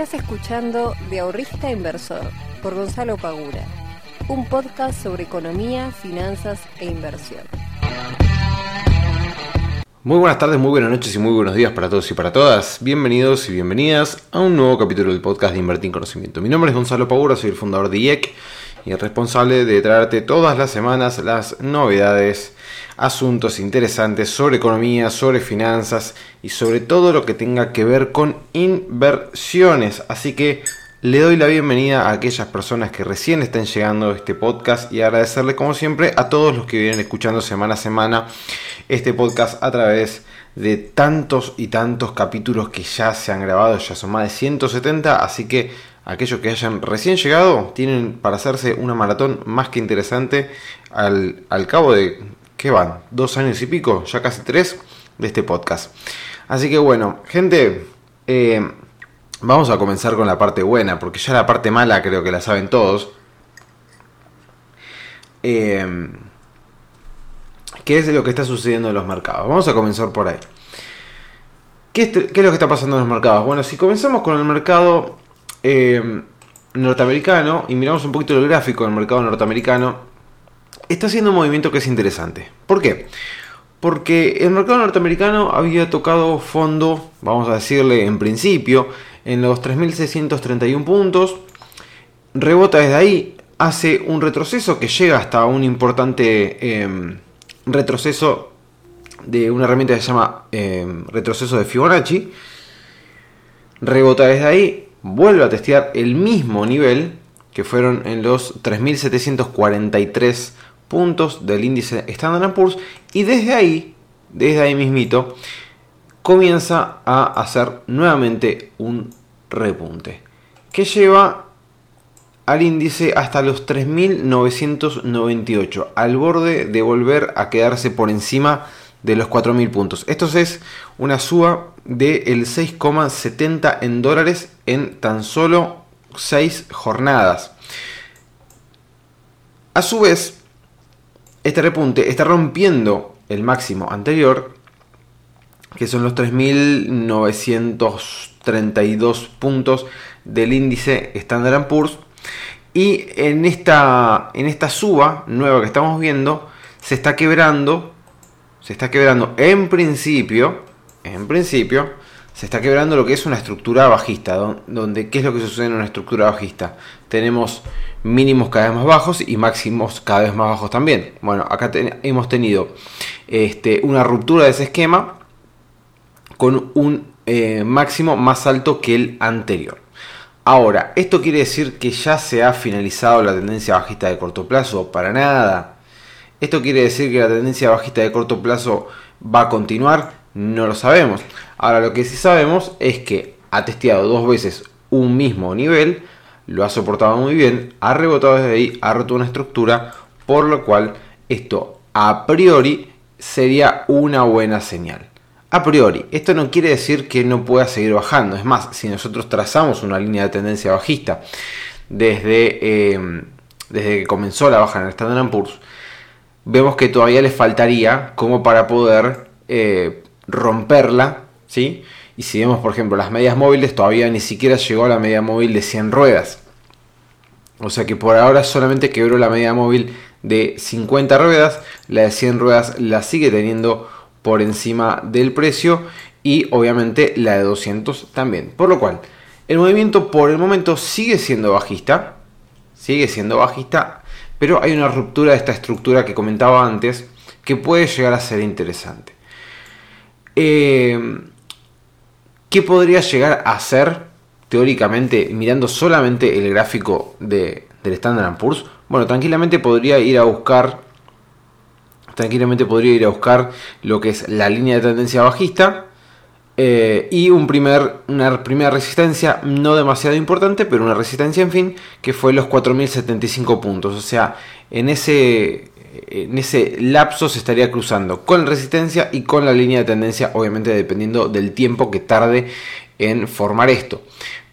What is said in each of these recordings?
Estás escuchando De Ahorrista Inversor por Gonzalo Pagura, un podcast sobre economía, finanzas e inversión. Muy buenas tardes, muy buenas noches y muy buenos días para todos y para todas. Bienvenidos y bienvenidas a un nuevo capítulo del podcast de Invertir en Conocimiento. Mi nombre es Gonzalo Pagura, soy el fundador de IEC y el responsable de traerte todas las semanas las novedades, asuntos interesantes sobre economía, sobre finanzas y sobre todo lo que tenga que ver con inversiones. Así que le doy la bienvenida a aquellas personas que recién están llegando a este podcast y agradecerle como siempre a todos los que vienen escuchando semana a semana este podcast a través de tantos y tantos capítulos que ya se han grabado, ya son más de 170, así que aquellos que hayan recién llegado tienen para hacerse una maratón más que interesante al, cabo de, ¿qué van? Dos años y pico, ya casi tres, de este podcast. Así que bueno, gente, eh, vamos a comenzar con la parte buena, porque ya la parte mala creo que la saben todos. Eh, ¿Qué es lo que está sucediendo en los mercados? Vamos a comenzar por ahí. ¿Qué es, ¿Qué es, lo que está pasando en los mercados? Bueno, si comenzamos con el mercado eh, norteamericano y miramos un poquito el gráfico del mercado norteamericano, está haciendo un movimiento que es interesante. ¿Por qué? Porque el mercado norteamericano había tocado fondo, vamos a decirle en principio, en los 3.631 puntos, rebota desde ahí, hace un retroceso que llega hasta un importante eh, retroceso de una herramienta que se llama eh, retroceso de Fibonacci, rebota desde ahí, vuelve a testear el mismo nivel que fueron en los 3.743 puntos del índice Standard Poor's y desde ahí, desde ahí mismito, comienza a hacer nuevamente un repunte que lleva al índice hasta los 3.998 al borde de volver a quedarse por encima de los 4.000 puntos. Esto es una suba del 6,70 en dólares en tan solo 6 jornadas. A su vez, este repunte está rompiendo el máximo anterior, que son los 3.932 puntos del índice Standard Poor's. Y en esta, en esta suba nueva que estamos viendo, se está quebrando, se está quebrando en principio, en principio, se está quebrando lo que es una estructura bajista, donde ¿qué es lo que sucede en una estructura bajista? Tenemos mínimos cada vez más bajos y máximos cada vez más bajos también. Bueno, acá hemos tenido este, una ruptura de ese esquema con un eh, máximo más alto que el anterior. Ahora, ¿esto quiere decir que ya se ha finalizado la tendencia bajista de corto plazo? Para nada. ¿Esto quiere decir que la tendencia bajista de corto plazo va a continuar? No lo sabemos. Ahora lo que sí sabemos es que ha testeado dos veces un mismo nivel, lo ha soportado muy bien, ha rebotado desde ahí, ha roto una estructura, por lo cual esto a priori sería una buena señal. A priori, esto no quiere decir que no pueda seguir bajando. Es más, si nosotros trazamos una línea de tendencia bajista desde, eh, desde que comenzó la baja en el Standard Poor's, vemos que todavía le faltaría como para poder eh, romperla, ¿sí? Y si vemos, por ejemplo, las medias móviles, todavía ni siquiera llegó a la media móvil de 100 ruedas. O sea que por ahora solamente quebró la media móvil de 50 ruedas, la de 100 ruedas la sigue teniendo por encima del precio y obviamente la de 200 también. Por lo cual, el movimiento por el momento sigue siendo bajista, sigue siendo bajista, pero hay una ruptura de esta estructura que comentaba antes que puede llegar a ser interesante. Eh, ¿Qué podría llegar a ser teóricamente mirando solamente el gráfico de, del Standard Poor's? Bueno, tranquilamente podría ir a buscar tranquilamente podría ir a buscar lo que es la línea de tendencia bajista eh, y un primer, una primera resistencia no demasiado importante, pero una resistencia en fin, que fue los 4.075 puntos. O sea, en ese, en ese lapso se estaría cruzando con resistencia y con la línea de tendencia, obviamente dependiendo del tiempo que tarde en formar esto.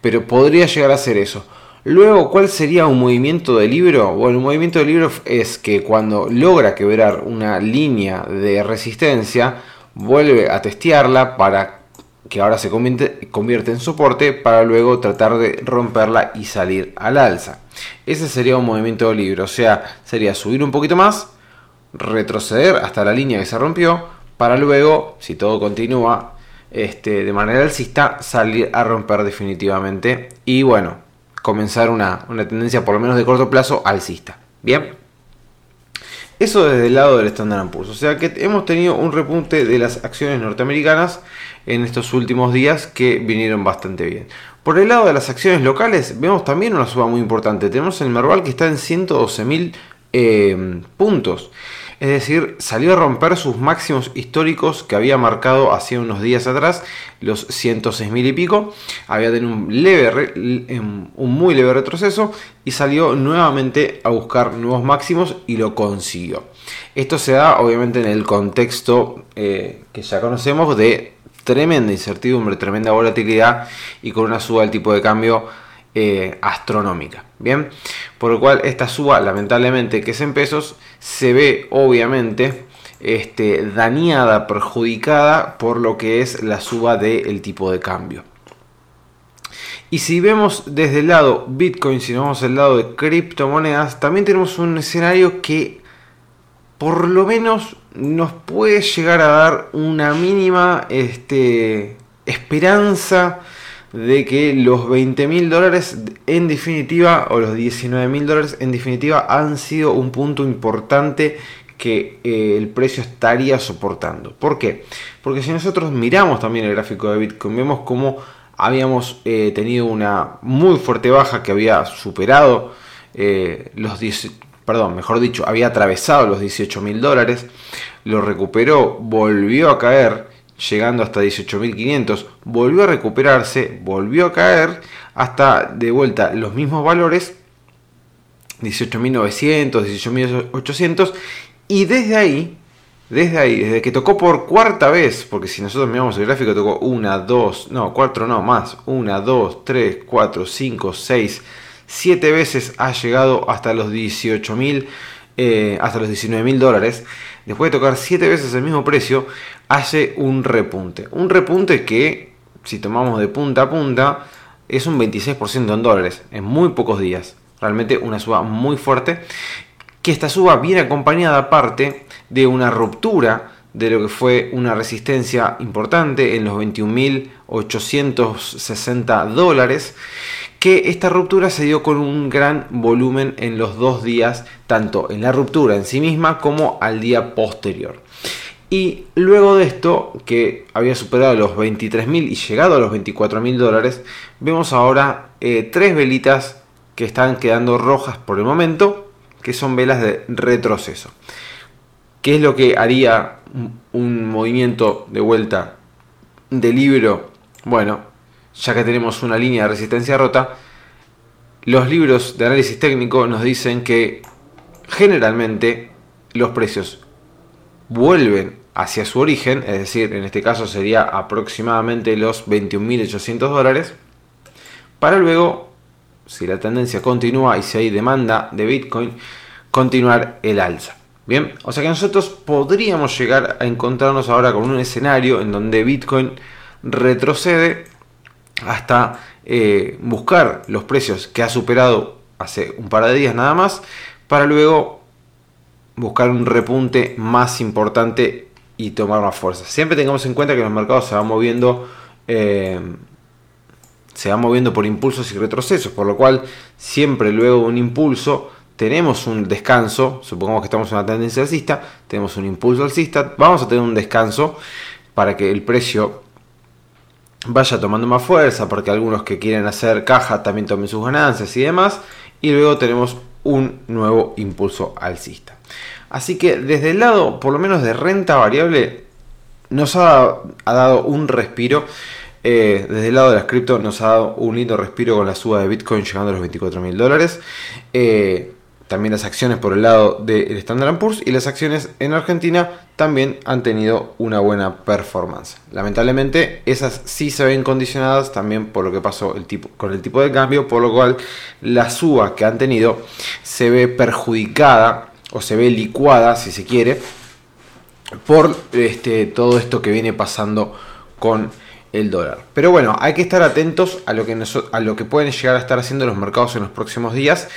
Pero podría llegar a ser eso. Luego, ¿cuál sería un movimiento de libro? Bueno, un movimiento de libro es que cuando logra quebrar una línea de resistencia, vuelve a testearla para que ahora se convierte, en soporte para luego tratar de romperla y salir al alza. Ese sería un movimiento libre, o sea, sería subir un poquito más, retroceder hasta la línea que se rompió, para luego, si todo continúa este, de manera alcista, salir a romper definitivamente y bueno, comenzar una, una tendencia por lo menos de corto plazo alcista. Bien. Eso desde el lado del Standard Poor's. O sea que hemos tenido un repunte de las acciones norteamericanas en estos últimos días que vinieron bastante bien. Por el lado de las acciones locales vemos también una suba muy importante. Tenemos el Merval que está en 112 mil eh, puntos. Es decir, salió a romper sus máximos históricos que había marcado hace unos días atrás, los 106 mil y pico. Había tenido un, leve, em, un muy leve retroceso y salió nuevamente a buscar nuevos máximos y lo consiguió. Esto se da obviamente en el contexto eh, que ya conocemos de tremenda incertidumbre, tremenda volatilidad y con una suba del tipo de cambio eh, astronómica. Bien, por lo cual esta suba, lamentablemente, que es en pesos, se ve obviamente este, dañada, perjudicada por lo que es la suba del tipo de cambio. Y si vemos desde el lado Bitcoin, si nos vamos al lado de criptomonedas, también tenemos un escenario que por lo menos nos puede llegar a dar una mínima este, esperanza de que los 20 mil dólares en definitiva, o los 19 mil dólares en definitiva, han sido un punto importante que eh, el precio estaría soportando. ¿Por qué? Porque si nosotros miramos también el gráfico de Bitcoin, vemos cómo habíamos eh, tenido una muy fuerte baja que había superado eh, los 10, perdón, mejor dicho, había atravesado los 18 mil dólares, lo recuperó, volvió a caer, llegando hasta 18.500, volvió a recuperarse, volvió a caer hasta de vuelta los mismos valores, 18.900, 18.800, y desde ahí, desde ahí, desde que tocó por cuarta vez, porque si nosotros miramos el gráfico, tocó una, dos, no, cuatro no, más, una, dos, tres, cuatro, cinco, seis, siete veces ha llegado hasta los 18.000, eh, hasta los 19.000 dólares. Después de tocar siete veces el mismo precio, hace un repunte. Un repunte que, si tomamos de punta a punta, es un 26% en dólares, en muy pocos días. Realmente una suba muy fuerte. Que esta suba viene acompañada aparte de una ruptura de lo que fue una resistencia importante en los 21.860 dólares que esta ruptura se dio con un gran volumen en los dos días, tanto en la ruptura en sí misma como al día posterior. Y luego de esto, que había superado los 23.000 y llegado a los 24.000 dólares, vemos ahora eh, tres velitas que están quedando rojas por el momento, que son velas de retroceso. ¿Qué es lo que haría un movimiento de vuelta de libro? Bueno, ya que tenemos una línea de resistencia rota, los libros de análisis técnico nos dicen que generalmente los precios vuelven hacia su origen, es decir, en este caso sería aproximadamente los 21.800 dólares, para luego, si la tendencia continúa y si hay demanda de Bitcoin, continuar el alza. Bien, o sea que nosotros podríamos llegar a encontrarnos ahora con un escenario en donde Bitcoin retrocede hasta eh, buscar los precios que ha superado hace un par de días nada más, para luego buscar un repunte más importante y tomar más fuerza. Siempre tengamos en cuenta que los mercados se van moviendo, eh, se van moviendo por impulsos y retrocesos, por lo cual siempre luego de un impulso tenemos un descanso, supongamos que estamos en una tendencia alcista, tenemos un impulso alcista, vamos a tener un descanso para que el precio vaya tomando más fuerza, porque algunos que quieren hacer caja también tomen sus ganancias y demás, y luego tenemos un nuevo impulso alcista. Así que desde el lado, por lo menos de renta variable, nos ha, dado un respiro. Eh, desde el lado de las cripto nos ha dado un lindo respiro con la suba de Bitcoin llegando a los 24 mil dólares. Eh, también las acciones por el lado del Standard Poor's y las acciones en Argentina también han tenido una buena performance. Lamentablemente esas sí se ven condicionadas también por lo que pasó el tipo, con el tipo de cambio, por lo cual la suba que han tenido se ve perjudicada o se ve licuada si se quiere por este, todo esto que viene pasando con el dólar. Pero bueno, hay que estar atentos a lo que, a lo que pueden llegar a estar haciendo los mercados en los próximos días,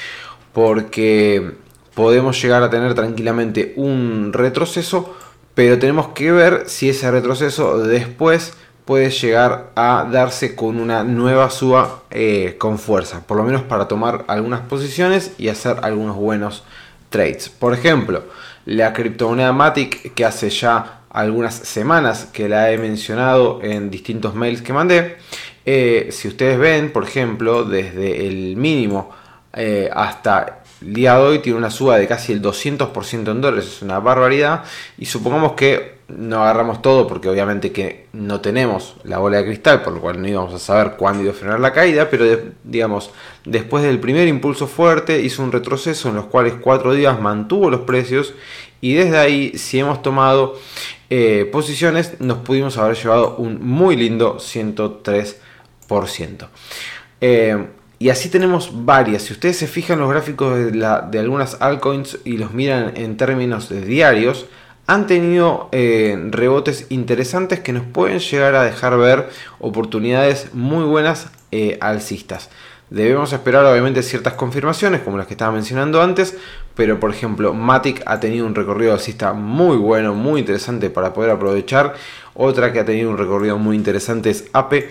porque podemos llegar a tener tranquilamente un retroceso, pero tenemos que ver si ese retroceso después puede llegar a darse con una nueva suba eh, con fuerza, por lo menos para tomar algunas posiciones y hacer algunos buenos trades. Por ejemplo, la criptomoneda Matic que hace ya algunas semanas que la he mencionado en distintos mails que mandé. Eh, si ustedes ven, por ejemplo, desde el mínimo eh, hasta el día de hoy tiene una suba de casi el 200% en dólares, es una barbaridad. Y supongamos que no agarramos todo porque obviamente que no tenemos la bola de cristal, por lo cual no íbamos a saber cuándo iba a frenar la caída, pero digamos, después del primer impulso fuerte hizo un retroceso en los cuales cuatro días mantuvo los precios y desde ahí si hemos tomado eh, posiciones nos pudimos haber llevado un muy lindo 103%. Eh, y así tenemos varias. Si ustedes se fijan los gráficos de, algunas altcoins y los miran en términos de diarios, han tenido eh, rebotes interesantes que nos pueden llegar a dejar ver oportunidades muy buenas alcistas. Debemos esperar obviamente ciertas confirmaciones como las que estaba mencionando antes, pero por ejemplo Matic ha tenido un recorrido alcista muy bueno, muy interesante para poder aprovechar. Otra que ha tenido un recorrido muy interesante es APE,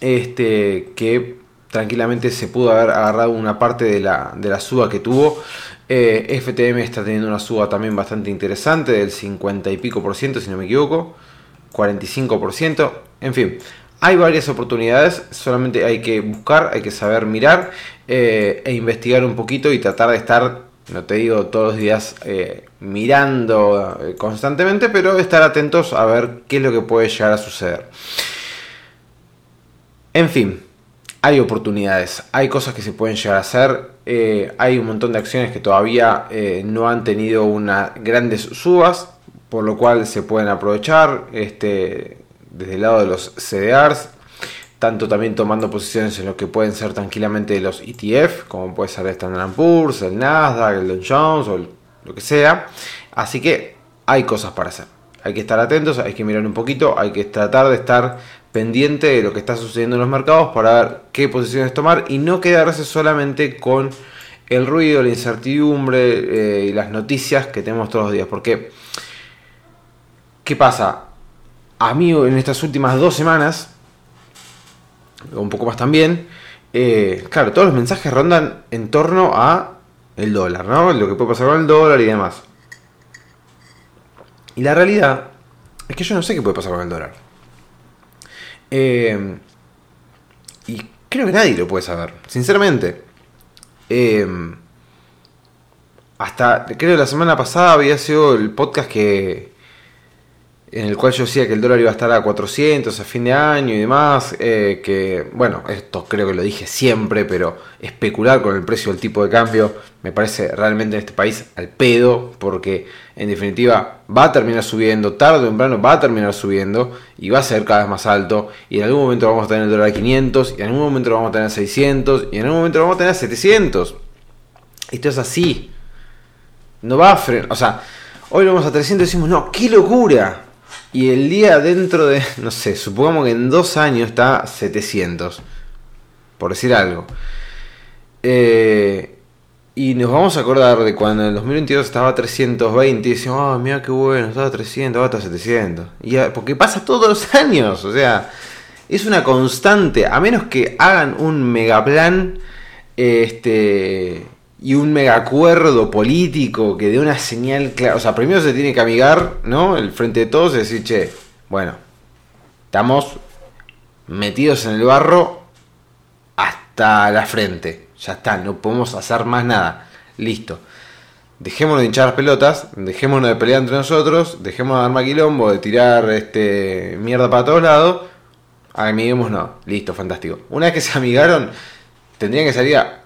este, que tranquilamente se pudo haber agarrado una parte de la, de la suba que tuvo. Eh, FTM está teniendo una suba también bastante interesante, del 50 y pico por ciento, si no me equivoco, 45 por ciento, en fin. Hay varias oportunidades, solamente hay que buscar, hay que saber mirar eh, e investigar un poquito y tratar de estar, no te digo todos los días eh, mirando constantemente, pero estar atentos a ver qué es lo que puede llegar a suceder. En fin, hay oportunidades, hay cosas que se pueden llegar a hacer, hay un montón de acciones que todavía no han tenido unas grandes subas, por lo cual se pueden aprovechar. Este, desde el lado de los CDRs, tanto también tomando posiciones en lo que pueden ser tranquilamente los ETF, como puede ser el Standard Poor's, el Nasdaq, el Dow Jones o lo que sea. Así que hay cosas para hacer. Hay que estar atentos, hay que mirar un poquito, hay que tratar de estar pendiente de lo que está sucediendo en los mercados para ver qué posiciones tomar y no quedarse solamente con el ruido, la incertidumbre eh, y las noticias que tenemos todos los días. Porque, ¿qué pasa? a mí en estas últimas dos semanas, un poco más también, eh, claro, todos los mensajes rondan en torno a el dólar, ¿no? Lo que puede pasar con el dólar y demás. Y la realidad es que yo no sé qué puede pasar con el dólar. Eh, y creo que nadie lo puede saber, sinceramente. Eh, hasta, creo que la semana pasada había sido el podcast que, en el cual yo decía que el dólar iba a estar a 400 a fin de año y demás, eh, que bueno, esto creo que lo dije siempre, pero especular con el precio del tipo de cambio me parece realmente en este país al pedo, porque en definitiva va a terminar subiendo, tarde o temprano va a terminar subiendo y va a ser cada vez más alto, y en algún momento vamos a tener el dólar a 500, y en algún momento lo vamos a tener a 600, y en algún momento lo vamos a tener a 700. Esto es así. No va a frenar, o sea, hoy lo vamos a 300 y decimos, no, qué locura y el día dentro de, no sé, supongamos que en dos años está 700. Por decir algo. Eh, y nos vamos a acordar de cuando en el 2022 estaba 320 y decimos, ah, mira qué bueno, estaba 300, ahora está 700. Y porque pasa todos los años, o sea, es una constante. A menos que hagan un megaplan, este y un megacuerdo político que dé una señal clara. O sea, primero se tiene que amigar, ¿no? El frente de todos y decir, che, bueno, estamos metidos en el barro hasta la frente. Ya está, no podemos hacer más nada. Listo. Dejémonos de hinchar las pelotas, dejémonos de pelear entre nosotros, dejémonos de dar maquilombo, de tirar este mierda para todos lados. Amiguemos no. Listo, fantástico. Una vez que se amigaron, tendrían que salir a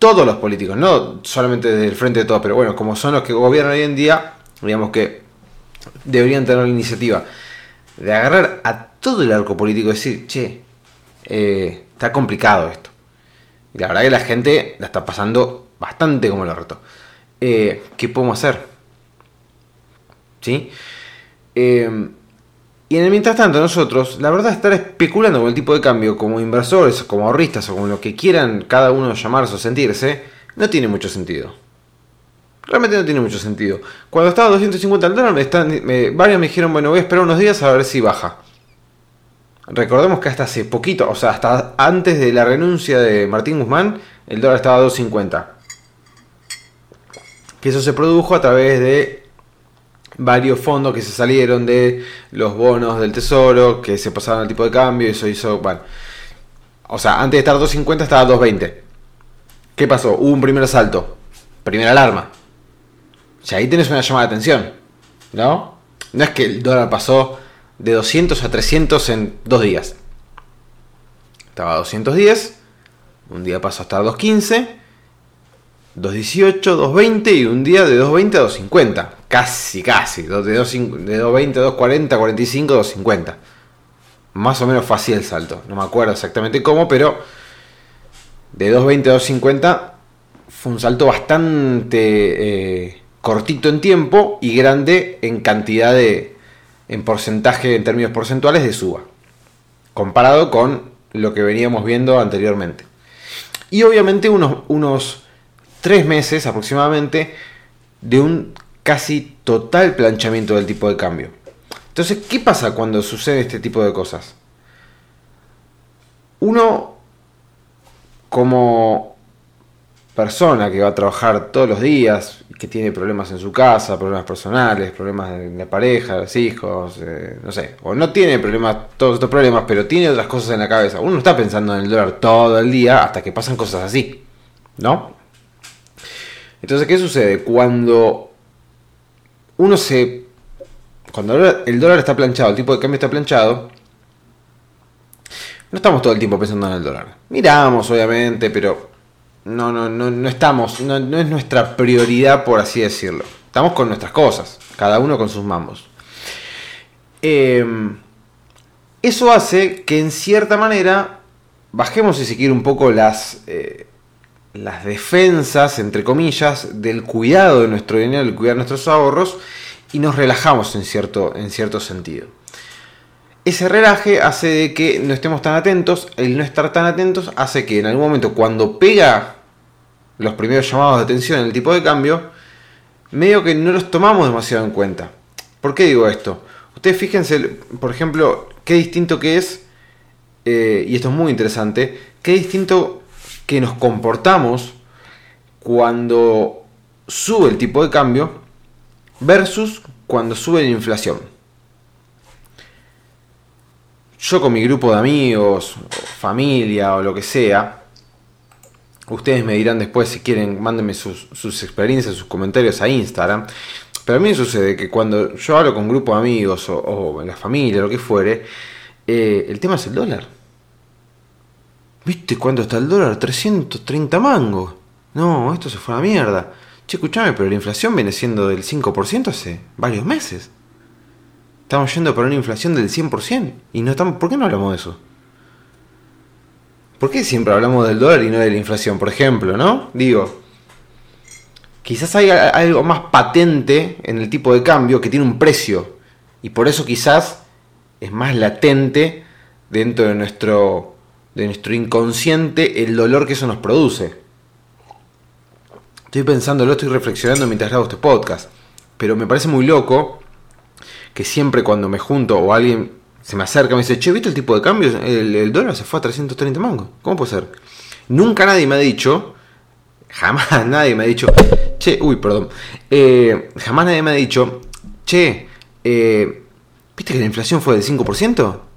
todos los políticos, no solamente desde el frente de todos, pero bueno, como son los que gobiernan hoy en día, digamos que deberían tener la iniciativa de agarrar a todo el arco político y decir, che, eh, está complicado esto. Y la verdad que la gente la está pasando bastante como lo reto. Eh, ¿Qué podemos hacer? ¿Sí? Eh, Y en el mientras tanto nosotros, la verdad, estar especulando con el tipo de cambio como inversores, como ahorristas o como lo que quieran cada uno llamarse o sentirse, no tiene mucho sentido. Realmente no tiene mucho sentido. Cuando estaba a 250 el dólar, me varios me dijeron, bueno, voy a esperar unos días a ver si baja. Recordemos que hasta hace poquito, o sea, hasta antes de la renuncia de Martín Guzmán, el dólar estaba a 2.50. Que eso se produjo a través de varios fondos que se salieron de los bonos del tesoro, que se pasaron al tipo de cambio, y eso hizo, bueno. O sea, antes de estar a 2.50 estaba a 2.20. ¿Qué pasó? Hubo un primer asalto. Primera alarma. Sea, ahí tenés una llamada de atención. ¿No? No es que el dólar pasó de 200 a 300 en dos días. Estaba a 210, un día pasó hasta 215, 218, 220 y un día de 220 a 250. Casi, casi. De, 220 a 240, 45, 250. Más o menos fue así el salto. No me acuerdo exactamente cómo, pero de 220 a 250 fue un salto bastante eh, cortito en tiempo y grande en cantidad de, en porcentaje, en términos porcentuales de suba, comparado con lo que veníamos viendo anteriormente. Y obviamente unos, unos tres meses aproximadamente de un casi total planchamiento del tipo de cambio. Entonces, ¿qué pasa cuando sucede este tipo de cosas? Uno, como persona que va a trabajar todos los días, que tiene problemas en su casa, problemas personales, problemas en la pareja, los hijos, eh, no sé, o no tiene problemas, todos estos problemas, pero tiene otras cosas en la cabeza. Uno está pensando en el dólar todo el día hasta que pasan cosas así, ¿no? Entonces, ¿qué sucede? Cuando uno se... Cuando el dólar está planchado, el tipo de cambio está planchado, no estamos todo el tiempo pensando en el dólar. Miramos, obviamente, pero no, no, no, no estamos, no, es nuestra prioridad, por así decirlo. Estamos con nuestras cosas, cada uno con sus mambos. Em, eso hace que en cierta manera bajemos, si se quiere, un poco las, eh, las defensas, entre comillas, del cuidado de nuestro dinero, del cuidar nuestros ahorros, y nos relajamos en cierto, en cierto sentido. Ese relaje hace de que no estemos tan atentos, el no estar tan atentos hace que en algún momento cuando pega los primeros llamados de atención en el tipo de cambio, medio que no los tomamos demasiado en cuenta. ¿Por qué digo esto? Ustedes fíjense, por ejemplo, qué distinto que es, eh, y esto es muy interesante, qué distinto que nos comportamos cuando sube el tipo de cambio versus cuando sube la inflación yo con mi grupo de amigos, familia o lo que sea, ustedes me dirán después si quieren, mándenme sus, experiencias, sus comentarios a Instagram. Pero a mí sucede que cuando yo hablo con un grupo de amigos o, en la familia, lo que fuere, eh, el tema es el dólar. ¿Viste cuánto está el dólar? 330 mangos. No, esto se fue a la mierda. Che, escuchame, pero la inflación viene siendo del 5% hace varios meses. Estamos yendo por una inflación del 100% y no estamos, ¿por qué no hablamos de eso? ¿Por qué siempre hablamos del dólar y no de la inflación, por ejemplo, no? Digo, quizás hay algo más patente en el tipo de cambio que tiene un precio y por eso quizás es más latente dentro de nuestro de nuestro inconsciente el dolor que eso nos produce. Estoy pensándolo, estoy reflexionando mientras grabo este podcast, pero me parece muy loco que siempre cuando me junto o alguien se me acerca me dice, che, ¿viste el tipo de cambio? El, dólar se fue a 330 mangos. ¿Cómo puede ser? Nunca nadie me ha dicho, jamás nadie me ha dicho, che, uy, perdón, eh, jamás nadie me ha dicho, che, eh, ¿viste que la inflación fue del 5%?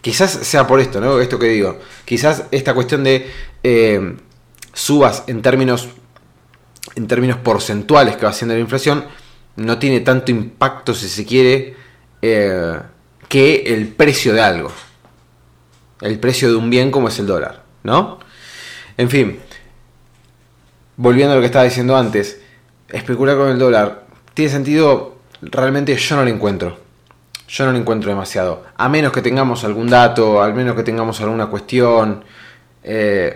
Quizás sea por esto, ¿no? Esto que digo. Quizás esta cuestión de eh, subas en términos, en términos porcentuales que va haciendo la inflación no tiene tanto impacto, si se quiere, eh, que el precio de algo. El precio de un bien como es el dólar, ¿no? En fin, volviendo a lo que estaba diciendo antes, especular con el dólar, ¿tiene sentido? Realmente yo no lo encuentro. Yo no lo encuentro demasiado. A menos que tengamos algún dato, al menos que tengamos alguna cuestión. Eh,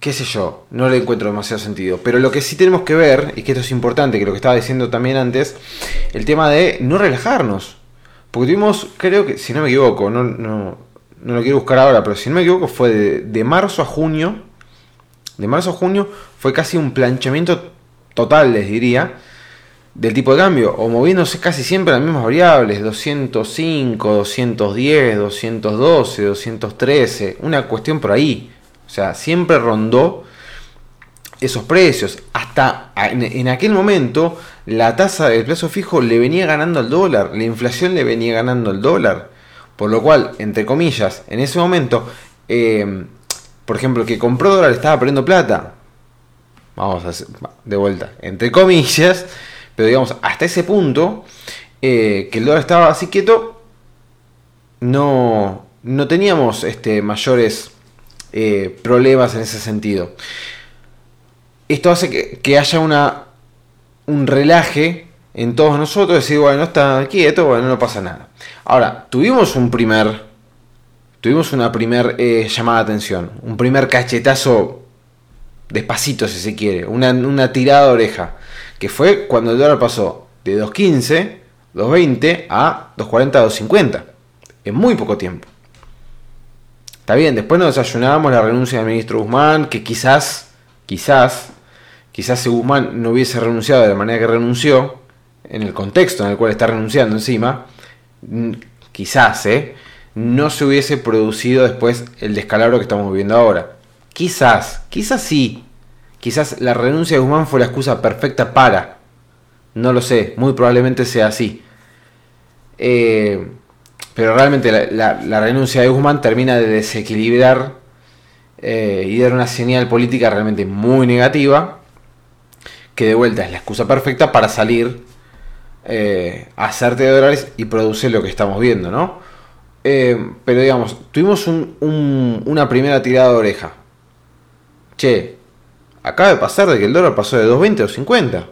qué sé yo, no le encuentro demasiado sentido. Pero lo que sí tenemos que ver, y que esto es importante, que lo que estaba diciendo también antes, el tema de no relajarnos. Porque tuvimos, creo que, si no me equivoco, no, no, no lo quiero buscar ahora, pero si no me equivoco, fue de, de marzo a junio. De marzo a junio fue casi un planchamiento total, les diría, del tipo de cambio, o moviéndose casi siempre las mismas variables, 205, 210, 212, 213, una cuestión por ahí. O sea, siempre rondó esos precios. Hasta en, aquel momento la tasa del plazo fijo le venía ganando al dólar, la inflación le venía ganando al dólar. Por lo cual, entre comillas, en ese momento, eh, por ejemplo, el que compró dólar estaba perdiendo plata. Vamos a hacer de vuelta, entre comillas, pero digamos, hasta ese punto, eh, que el dólar estaba así quieto, no, no teníamos este, mayores eh, problemas en ese sentido. Esto hace que, haya una, un relaje en todos nosotros, decir, bueno, está quieto, bueno, no pasa nada. Ahora, tuvimos un primer, tuvimos una primer eh, llamada de atención, un primer cachetazo despacito si se quiere, una, una tirada de oreja, que fue cuando el dólar pasó de 2.15, 2.20 a 2.40, 2.50, en muy poco tiempo. Está bien, después nos desayunábamos la renuncia del ministro Guzmán, que quizás, quizás Quizás si Guzmán no hubiese renunciado de la manera que renunció, en el contexto en el cual está renunciando encima, quizás, ¿eh? no se hubiese producido después el descalabro que estamos viviendo ahora. Quizás, quizás sí. Quizás la renuncia de Guzmán fue la excusa perfecta para. No lo sé, muy probablemente sea así. Eh, pero realmente la, renuncia de Guzmán termina de desequilibrar eh, y dar una señal política realmente muy negativa que de vuelta es la excusa perfecta para salir eh, hacerte de dólares y producir lo que estamos viendo, ¿no? Eh, pero digamos, tuvimos una primera tirada de oreja. Che, acaba de pasar de que el dólar pasó de 2.20 a 2.50.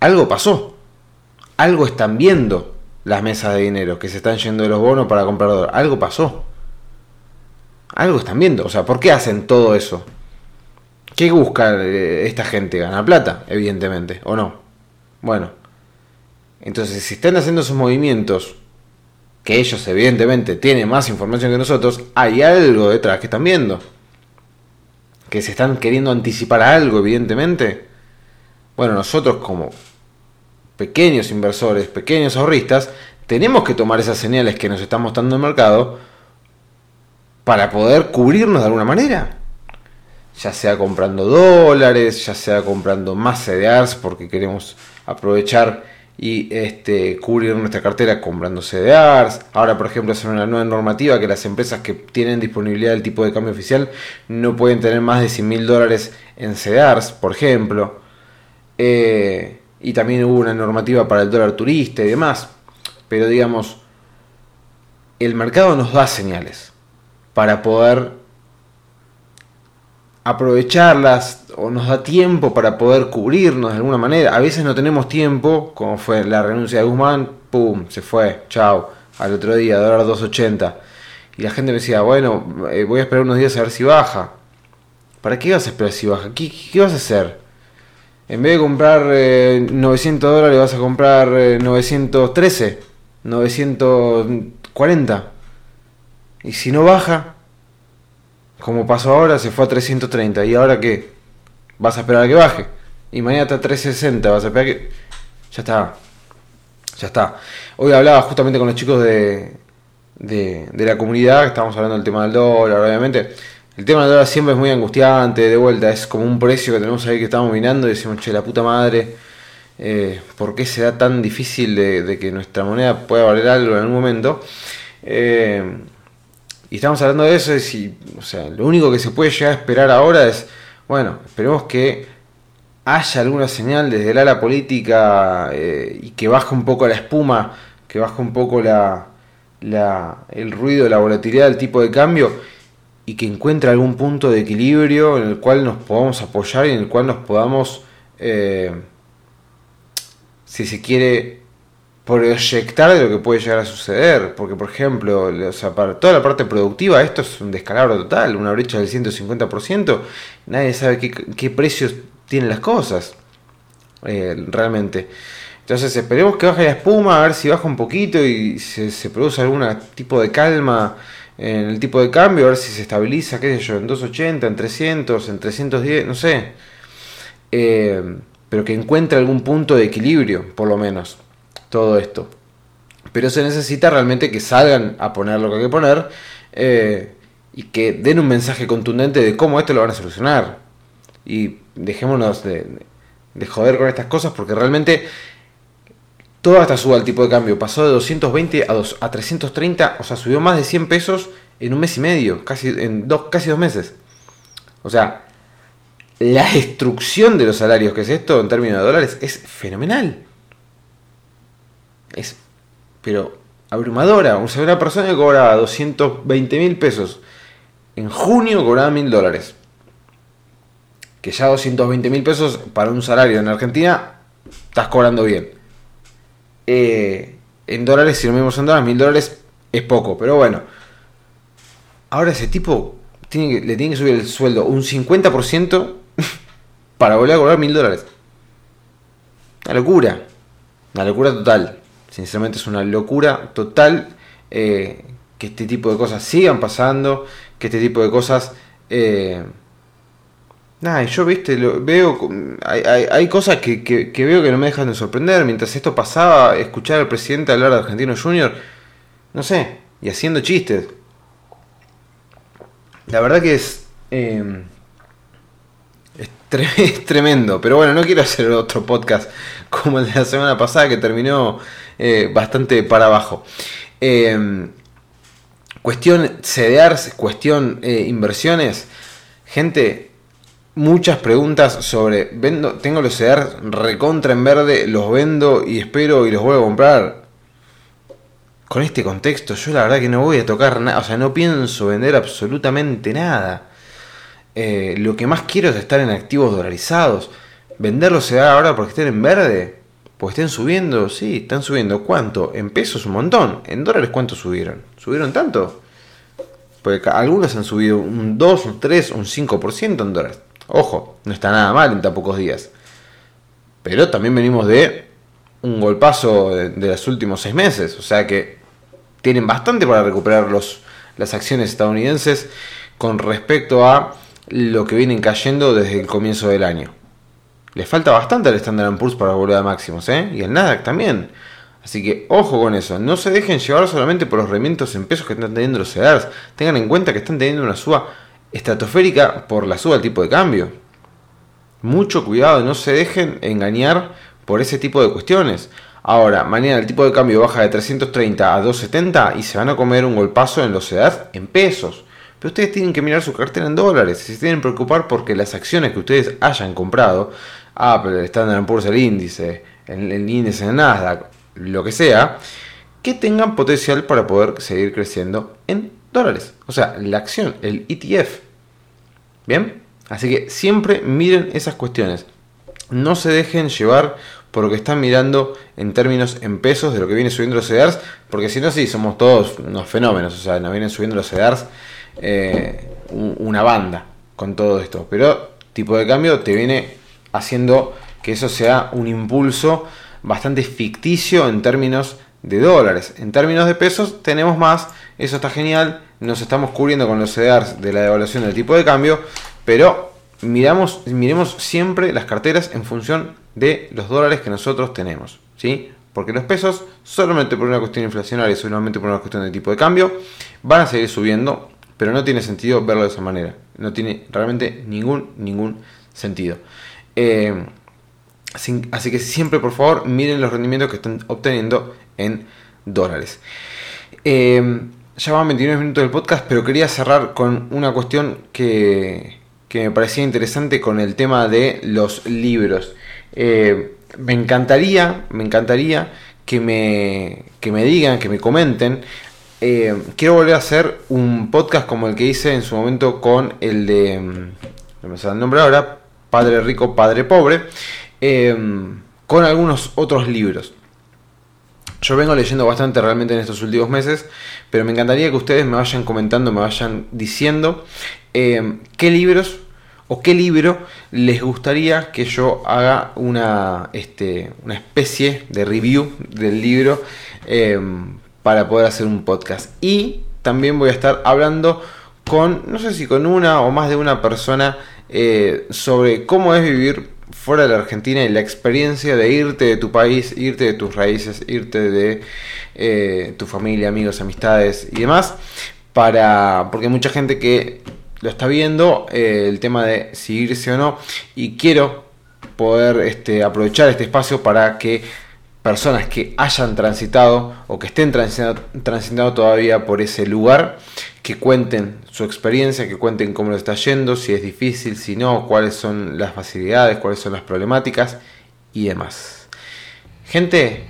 Algo pasó. Algo están viendo las mesas de dinero que se están yendo de los bonos para comprar dólar. Algo pasó. Algo están viendo. O sea, ¿por qué hacen todo eso? ¿Qué busca eh, esta gente? Ganar plata, evidentemente, ¿o no? Bueno, entonces si están haciendo esos movimientos, que ellos evidentemente tienen más información que nosotros, hay algo detrás que están viendo. Que se están queriendo anticipar algo, evidentemente. Bueno, nosotros como pequeños inversores, pequeños ahorristas, tenemos que tomar esas señales que nos están mostrando el mercado para poder cubrirnos de alguna manera ya sea comprando dólares, ya sea comprando más CDRs porque queremos aprovechar y este, cubrir nuestra cartera comprando CDRs. Ahora, por ejemplo, es una nueva normativa que las empresas que tienen disponibilidad del tipo de cambio oficial no pueden tener más de 100 mil dólares en CDRs, por ejemplo. Eh, y también hubo una normativa para el dólar turista y demás. Pero digamos, el mercado nos da señales para poder aprovecharlas o nos da tiempo para poder cubrirnos de alguna manera. A veces no tenemos tiempo, como fue la renuncia de Guzmán, ¡pum! Se fue, chao, al otro día, dólar 2.80. Y la gente me decía, bueno, eh, voy a esperar unos días a ver si baja. ¿Para qué vas a esperar si baja? ¿Qué, qué vas a hacer? En vez de comprar 900 eh, dólares vas a comprar 913, eh, 940. Y si no baja, como pasó ahora, se fue a 330. ¿Y ahora qué? ¿Vas a esperar a que baje? Y mañana está a 360. ¿Vas a esperar que.? Ya está. Ya está. Hoy hablaba justamente con los chicos de, de, la comunidad. Estábamos hablando del tema del dólar, obviamente. El tema del dólar siempre es muy angustiante. De vuelta, es como un precio que tenemos ahí que estamos mirando y decimos, che, la puta madre. Eh, ¿Por qué será tan difícil de, de, que nuestra moneda pueda valer algo en algún momento? Eh, y estamos hablando de eso, y, o sea, lo único que se puede llegar a esperar ahora es, bueno, esperemos que haya alguna señal desde el ala política eh, y que baje un poco la espuma, que baje un poco la, el ruido, la volatilidad del tipo de cambio y que encuentre algún punto de equilibrio en el cual nos podamos apoyar y en el cual nos podamos, eh, si se quiere, proyectar de lo que puede llegar a suceder. Porque, por ejemplo, para toda la parte productiva, esto es un descalabro total, una brecha del 150%. Nadie sabe qué, precios tienen las cosas, eh, realmente. Entonces esperemos que baje la espuma, a ver si baja un poquito y se, se produce algún tipo de calma en el tipo de cambio, a ver si se estabiliza, qué sé yo, en 280, en 300, en 310, no sé. Eh, pero que encuentre algún punto de equilibrio, por lo menos, todo esto. Pero se necesita realmente que salgan a poner lo que hay que poner eh, y que den un mensaje contundente de cómo esto lo van a solucionar. Y dejémonos de, de joder con estas cosas porque realmente toda esta suba al tipo de cambio pasó de 220 a, 2, a 330, o sea, subió más de 100 pesos en un mes y medio, casi en dos, casi dos meses. O sea, la destrucción de los salarios que es esto en términos de dólares es fenomenal. Es, pero abrumadora. O sea, una persona que cobraba 220 mil pesos en junio cobraba mil dólares. Que ya 220 mil pesos para un salario en Argentina estás cobrando bien. Eh, en dólares, si lo mismo en dólares, mil dólares es poco, pero bueno. Ahora ese tipo le tiene que subir el sueldo un 50% para volver a cobrar mil dólares. Una locura. Una locura total. Sinceramente es una locura total eh, que este tipo de cosas sigan pasando, que este tipo de cosas... Eh, yo viste, lo, veo, hay, hay, cosas que, que, veo que no me dejan de sorprender. Mientras esto pasaba, escuchar al presidente hablar de Argentino Junior, no sé, y haciendo chistes. La verdad que es, em, es, tremendo, pero bueno, no quiero hacer otro podcast como el de la semana pasada que terminó eh, bastante para abajo. Em, cuestión CDRs, cuestión eh, inversiones. Gente, muchas preguntas sobre vendo, tengo los CDR recontra en verde, los vendo y espero y los vuelvo a comprar. Con este contexto, yo la verdad que no voy a tocar nada, o sea, no pienso vender absolutamente nada. Eh, lo que más quiero es estar en activos dolarizados. Venderlos CDR ahora porque estén en verde, pues estén subiendo, sí, están subiendo. ¿Cuánto? En pesos un montón. ¿En dólares cuánto subieron? ¿Subieron tanto? Porque algunos han subido un 2, un 3, un 5% en dólares. Ojo, no está nada mal en tan pocos días. Pero también venimos de un golpazo de, los últimos seis meses. O sea que tienen bastante para recuperar los, las acciones estadounidenses con respecto a lo que vienen cayendo desde el comienzo del año. Les falta bastante al Standard Poor's para volver a máximos, ¿eh? Y el Nasdaq también. Así que ojo con eso, no se dejen llevar solamente por los rendimientos en pesos que están teniendo los CEDARs. Tengan en cuenta que están teniendo una suba estratosférica por la suba del tipo de cambio. Mucho cuidado, no se dejen engañar por ese tipo de cuestiones. Ahora, mañana el tipo de cambio baja de 330 a 270 y se van a comer un golpazo en los edad en pesos. Pero ustedes tienen que mirar su cartera en dólares. Se tienen que preocupar porque las acciones que ustedes hayan comprado, Apple, el Standard Poor's, el índice, el, el índice de Nasdaq, lo que sea, que tengan potencial para poder seguir creciendo en dólares. O sea, la acción, el ETF. Bien, así que siempre miren esas cuestiones. No se dejen llevar por lo que están mirando en términos en pesos de lo que viene subiendo los CEDARs, porque si no, sí, somos todos unos fenómenos. O sea, nos vienen subiendo los CEDARs eh, una banda con todo esto. Pero tipo de cambio te viene haciendo que eso sea un impulso bastante ficticio en términos de dólares. En términos de pesos tenemos más, eso está genial, nos estamos cubriendo con los CDRs de la devaluación del tipo de cambio, pero miramos, miremos siempre las carteras en función de los dólares que nosotros tenemos, ¿sí? Porque los pesos, solamente por una cuestión inflacionaria, solamente por una cuestión de tipo de cambio, van a seguir subiendo, pero no tiene sentido verlo de esa manera. No tiene realmente ningún, ningún sentido. Eh, así que siempre, por favor, miren los rendimientos que están obteniendo en dólares. Eh, ya van 29 minutos del podcast, pero quería cerrar con una cuestión que, me parecía interesante con el tema de los libros. Eh, me encantaría, me encantaría que me, que me digan, que me comenten. Eh, quiero volver a hacer un podcast como el que hice en su momento con el de, mm, no me sale el nombre ahora, Padre Rico, Padre Pobre, con algunos otros libros. Yo vengo leyendo bastante realmente en estos últimos meses, pero me encantaría que ustedes me vayan comentando, me vayan diciendo eh, qué libros o qué libro les gustaría que yo haga una, este, una especie de review del libro em, para poder hacer un podcast. Y también voy a estar hablando con, no sé si con una o más de una persona eh, sobre cómo es vivir fuera de la Argentina y la experiencia de irte de tu país, irte de tus raíces, irte de eh, tu familia, amigos, amistades y demás. Para, porque hay mucha gente que lo está viendo, eh, el tema de si irse o no. Y quiero poder este, aprovechar este espacio para que personas que hayan transitado o que estén transitando, todavía por ese lugar, que cuenten su experiencia, que cuenten cómo lo está yendo, si es difícil, si no, cuáles son las facilidades, cuáles son las problemáticas y demás. Gente,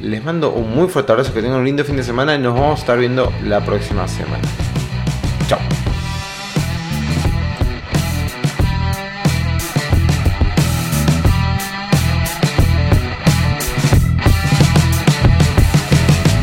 les mando un muy fuerte abrazo, que tengan un lindo fin de semana y nos vamos a estar viendo la próxima semana.